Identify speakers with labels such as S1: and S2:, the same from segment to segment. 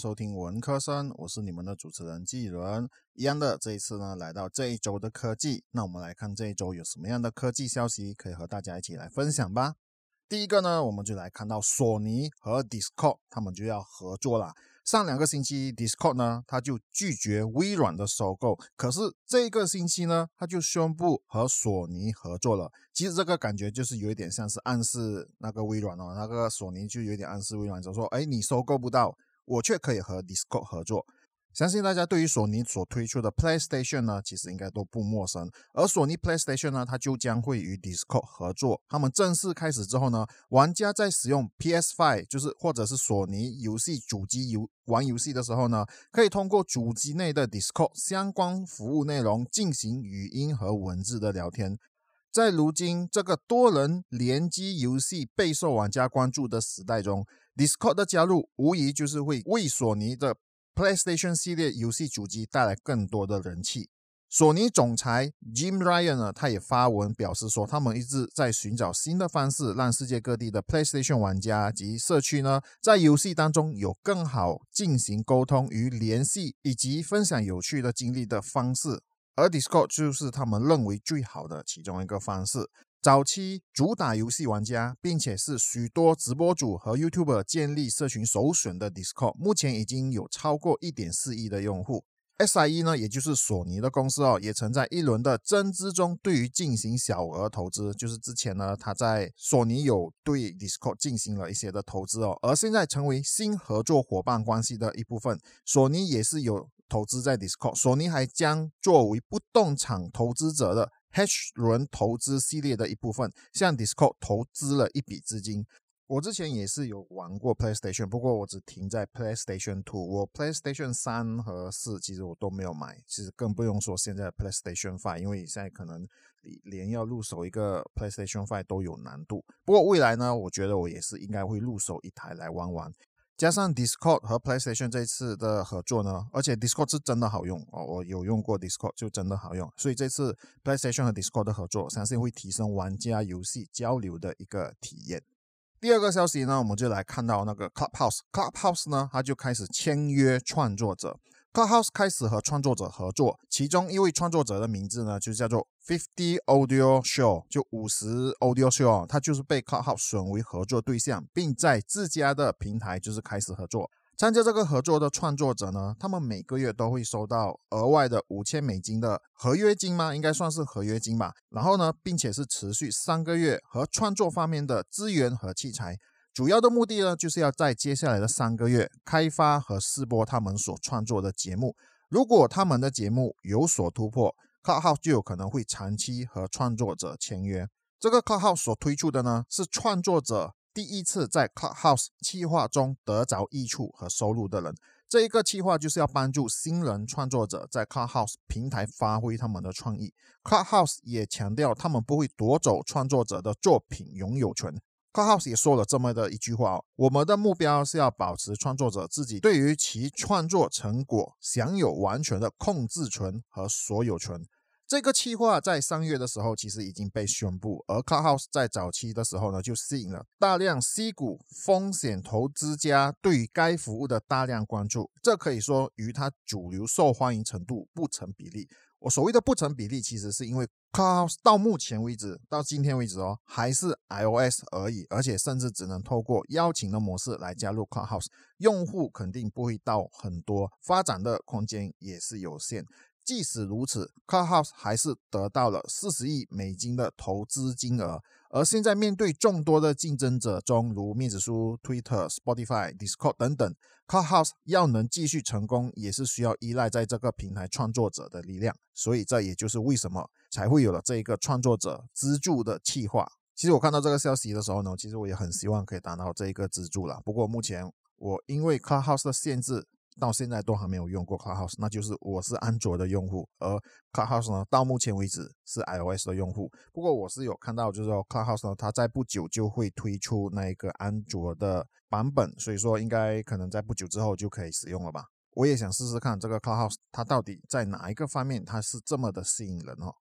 S1: 收听文科生，我是你们的主持人季伦。一样的，这一次呢，来到这一周的科技，那我们来看这一周有什么样的科技消息可以和大家一起来分享吧。第一个呢，我们就来看到索尼和 Discord 他们就要合作了。上两个星期，Discord 呢，他就拒绝微软的收购，可是这个星期呢，他就宣布和索尼合作了。其实这个感觉就是有一点像是暗示那个微软哦，那个索尼就有点暗示微软，就说：“哎，你收购不到，我却可以和 Discord 合作。”相信大家对于索尼所推出的 PlayStation 呢，其实应该都不陌生。而索尼 PlayStation 呢，它就将会与 Discord 合作。他们正式开始之后呢，玩家在使用 PS5，就是或者是索尼游戏主机游玩游戏的时候呢，可以通过主机内的 Discord 相关服务内容进行语音和文字的聊天。在如今这个多人联机游戏备受玩家关注的时代中，Discord 的加入无疑就是会为索尼的 PlayStation 系列游戏主机带来更多的人气。索尼总裁 Jim Ryan 呢，他也发文表示说，他们一直在寻找新的方式，让世界各地的 PlayStation 玩家及社区呢，在游戏当中有更好进行沟通与联系，以及分享有趣的经历的方式。而 Discord 就是他们认为最好的其中一个方式。早期主打游戏玩家，并且是许多直播主和 YouTuber 建立社群首选的 Discord，目前已经有超过一点四亿的用户。SIE 呢，也就是索尼的公司哦，也曾在一轮的增资中对于进行小额投资，就是之前呢，他在索尼有对 Discord 进行了一些的投资哦，而现在成为新合作伙伴关系的一部分，索尼也是有投资在 Discord，索尼还将作为不动产投资者的。H 轮投资系列的一部分，向 Discord 投资了一笔资金。我之前也是有玩过 PlayStation，不过我只停在 PlayStation Two。我 PlayStation 三和四其实我都没有买，其实更不用说现在 PlayStation Five，因为现在可能连要入手一个 PlayStation Five 都有难度。不过未来呢，我觉得我也是应该会入手一台来玩玩。加上 Discord 和 PlayStation 这一次的合作呢，而且 Discord 是真的好用哦，我有用过 Discord 就真的好用，所以这次 PlayStation 和 Discord 的合作，相信会提升玩家游戏交流的一个体验。第二个消息呢，我们就来看到那个 Clubhouse，Clubhouse 呢，它就开始签约创作者。Clubhouse 开始和创作者合作，其中一位创作者的名字呢，就叫做 Fifty Audio Show，就五十 Audio Show，它就是被 Clubhouse 选为合作对象，并在自家的平台就是开始合作。参加这个合作的创作者呢，他们每个月都会收到额外的五千美金的合约金吗？应该算是合约金吧。然后呢，并且是持续三个月和创作方面的资源和器材。主要的目的呢，就是要在接下来的三个月开发和试播他们所创作的节目。如果他们的节目有所突破，Clubhouse 就有可能会长期和创作者签约。这个 Clubhouse 所推出的呢，是创作者第一次在 Clubhouse 计划中得着益处和收入的人。这一个计划就是要帮助新人创作者在 Clubhouse 平台发挥他们的创意。Clubhouse 也强调，他们不会夺走创作者的作品拥有权。Clubhouse 也说了这么的一句话哦：，我们的目标是要保持创作者自己对于其创作成果享有完全的控制权和所有权。这个计划在三月的时候其实已经被宣布，而 Clubhouse 在早期的时候呢，就吸引了大量 C 股风险投资家对于该服务的大量关注，这可以说与它主流受欢迎程度不成比例。我所谓的不成比例，其实是因为 Clubhouse 到目前为止，到今天为止哦，还是 iOS 而已，而且甚至只能透过邀请的模式来加入 Clubhouse，用户肯定不会到很多，发展的空间也是有限。即使如此，Clubhouse 还是得到了四十亿美金的投资金额。而现在面对众多的竞争者中，如面子书、Twitter、Spotify、Discord 等等，Clubhouse 要能继续成功，也是需要依赖在这个平台创作者的力量。所以这也就是为什么才会有了这一个创作者资助的计划。其实我看到这个消息的时候呢，其实我也很希望可以达到这一个资助了。不过目前我因为 Clubhouse 的限制。到现在都还没有用过 Clubhouse，那就是我是安卓的用户，而 Clubhouse 呢，到目前为止是 iOS 的用户。不过我是有看到，就是说 Clubhouse 呢，它在不久就会推出那一个安卓的版本，所以说应该可能在不久之后就可以使用了吧。我也想试试看这个 Clubhouse，它到底在哪一个方面它是这么的吸引人哦。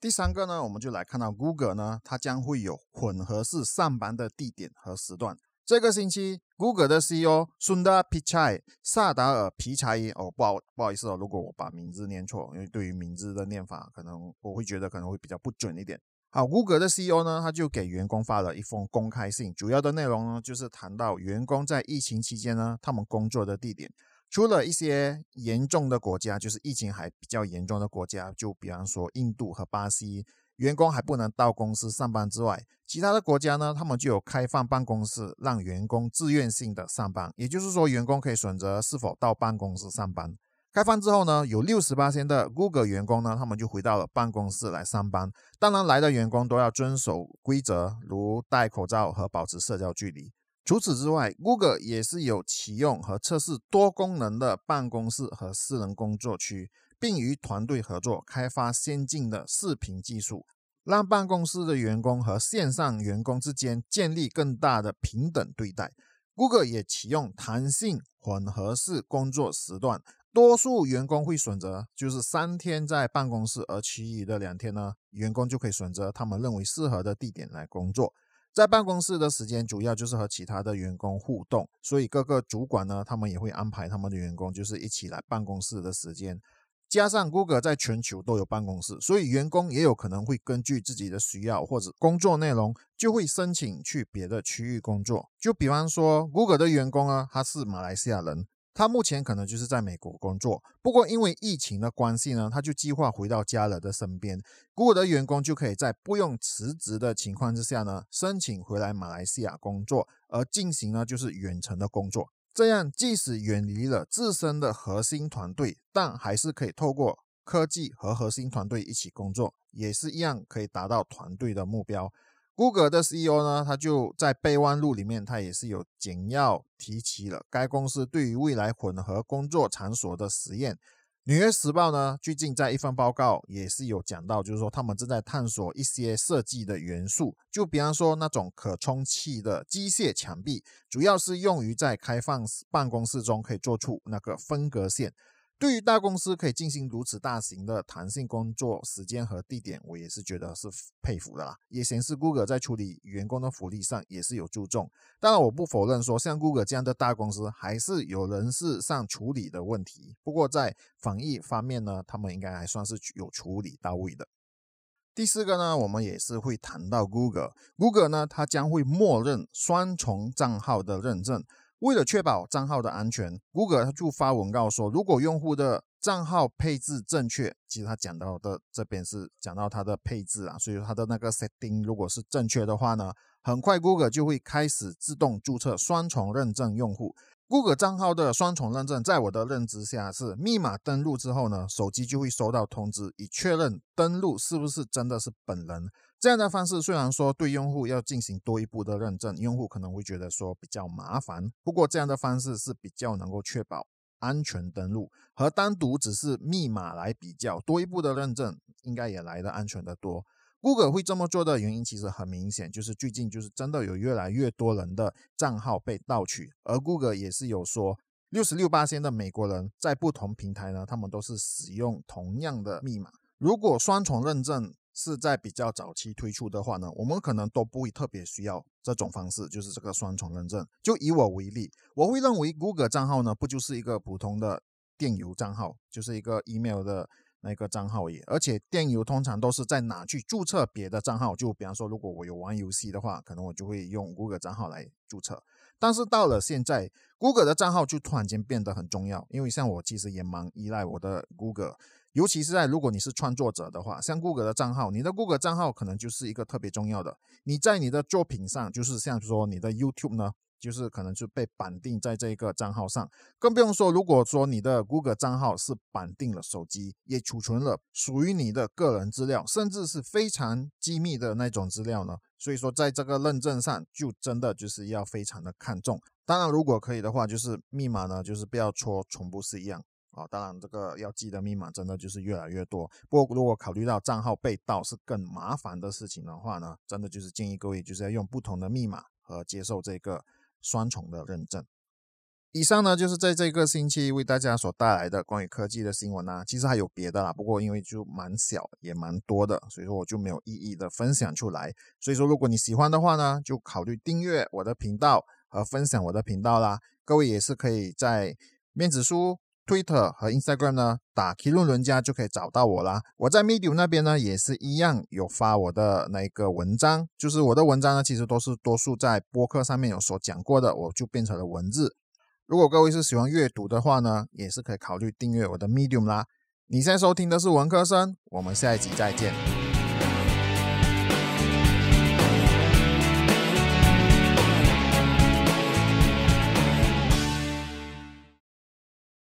S1: 第三个呢，我们就来看到 Google 呢，它将会有混合式上班的地点和时段。这个星期，Google 的 CEO Sundar Pichai 萨达尔皮柴哦，不好不好意思哦，如果我把名字念错，因为对于名字的念法，可能我会觉得可能会比较不准一点。好，Google 的 CEO 呢，他就给员工发了一封公开信，主要的内容呢，就是谈到员工在疫情期间呢，他们工作的地点，除了一些严重的国家，就是疫情还比较严重的国家，就比方说印度和巴西。员工还不能到公司上班之外，其他的国家呢，他们就有开放办公室，让员工自愿性的上班。也就是说，员工可以选择是否到办公室上班。开放之后呢，有六十八千的 Google 员工呢，他们就回到了办公室来上班。当然，来的员工都要遵守规则，如戴口罩和保持社交距离。除此之外，Google 也是有启用和测试多功能的办公室和私人工作区。并与团队合作开发先进的视频技术，让办公室的员工和线上员工之间建立更大的平等对待。Google 也启用弹性混合式工作时段，多数员工会选择就是三天在办公室，而其余的两天呢，员工就可以选择他们认为适合的地点来工作。在办公室的时间主要就是和其他的员工互动，所以各个主管呢，他们也会安排他们的员工就是一起来办公室的时间。加上 Google 在全球都有办公室，所以员工也有可能会根据自己的需要或者工作内容，就会申请去别的区域工作。就比方说，Google 的员工啊，他是马来西亚人，他目前可能就是在美国工作，不过因为疫情的关系呢，他就计划回到家人的身边。Google 的员工就可以在不用辞职的情况之下呢，申请回来马来西亚工作，而进行呢就是远程的工作。这样，即使远离了自身的核心团队，但还是可以透过科技和核心团队一起工作，也是一样可以达到团队的目标。Google 的 CEO 呢，他就在备忘录里面，他也是有简要提起了该公司对于未来混合工作场所的实验。纽约时报呢，最近在一份报告也是有讲到，就是说他们正在探索一些设计的元素，就比方说那种可充气的机械墙壁，主要是用于在开放办公室中可以做出那个分隔线。对于大公司可以进行如此大型的弹性工作时间和地点，我也是觉得是佩服的啦。也显示 Google 在处理员工的福利上也是有注重。当然，我不否认说像 Google 这样的大公司还是有人事上处理的问题。不过在防疫方面呢，他们应该还算是有处理到位的。第四个呢，我们也是会谈到 Google。Google 呢，它将会默认双重账号的认证。为了确保账号的安全，Google 就发文告说，如果用户的账号配置正确，其实他讲到的这边是讲到它的配置啊，所以它的那个 setting 如果是正确的话呢，很快 Google 就会开始自动注册双重认证用户。Google 账号的双重认证，在我的认知下是密码登录之后呢，手机就会收到通知，以确认登录是不是真的是本人。这样的方式虽然说对用户要进行多一步的认证，用户可能会觉得说比较麻烦。不过这样的方式是比较能够确保安全登录，和单独只是密码来比较，多一步的认证应该也来的安全的多。Google 会这么做的原因其实很明显，就是最近就是真的有越来越多人的账号被盗取，而 Google 也是有说，六十六八千的美国人在不同平台呢，他们都是使用同样的密码。如果双重认证是在比较早期推出的话呢，我们可能都不会特别需要这种方式，就是这个双重认证。就以我为例，我会认为 Google 账号呢，不就是一个普通的电邮账号，就是一个 email 的。那个账号也，而且电邮通常都是在哪去注册别的账号？就比方说，如果我有玩游戏的话，可能我就会用 Google 账号来注册。但是到了现在，Google 的账号就突然间变得很重要，因为像我其实也蛮依赖我的 Google，尤其是在如果你是创作者的话，像 Google 的账号，你的 Google 账号可能就是一个特别重要的。你在你的作品上，就是像说你的 YouTube 呢。就是可能就被绑定在这个账号上，更不用说，如果说你的 Google 账号是绑定了手机，也储存了属于你的个人资料，甚至是非常机密的那种资料呢。所以说，在这个认证上，就真的就是要非常的看重。当然，如果可以的话，就是密码呢，就是不要戳重复是一样啊。当然，这个要记得密码真的就是越来越多。不过，如果考虑到账号被盗是更麻烦的事情的话呢，真的就是建议各位就是要用不同的密码和接受这个。双重的认证。以上呢，就是在这个星期为大家所带来的关于科技的新闻啊。其实还有别的啦，不过因为就蛮小也蛮多的，所以说我就没有一一的分享出来。所以说，如果你喜欢的话呢，就考虑订阅我的频道，和分享我的频道啦。各位也是可以在面子书。Twitter 和 Instagram 呢，打 k 论伦家就可以找到我啦。我在 Medium 那边呢，也是一样有发我的那个文章，就是我的文章呢，其实都是多数在播客上面有所讲过的，我就变成了文字。如果各位是喜欢阅读的话呢，也是可以考虑订阅我的 Medium 啦。你现在收听的是文科生，我们下一集再见。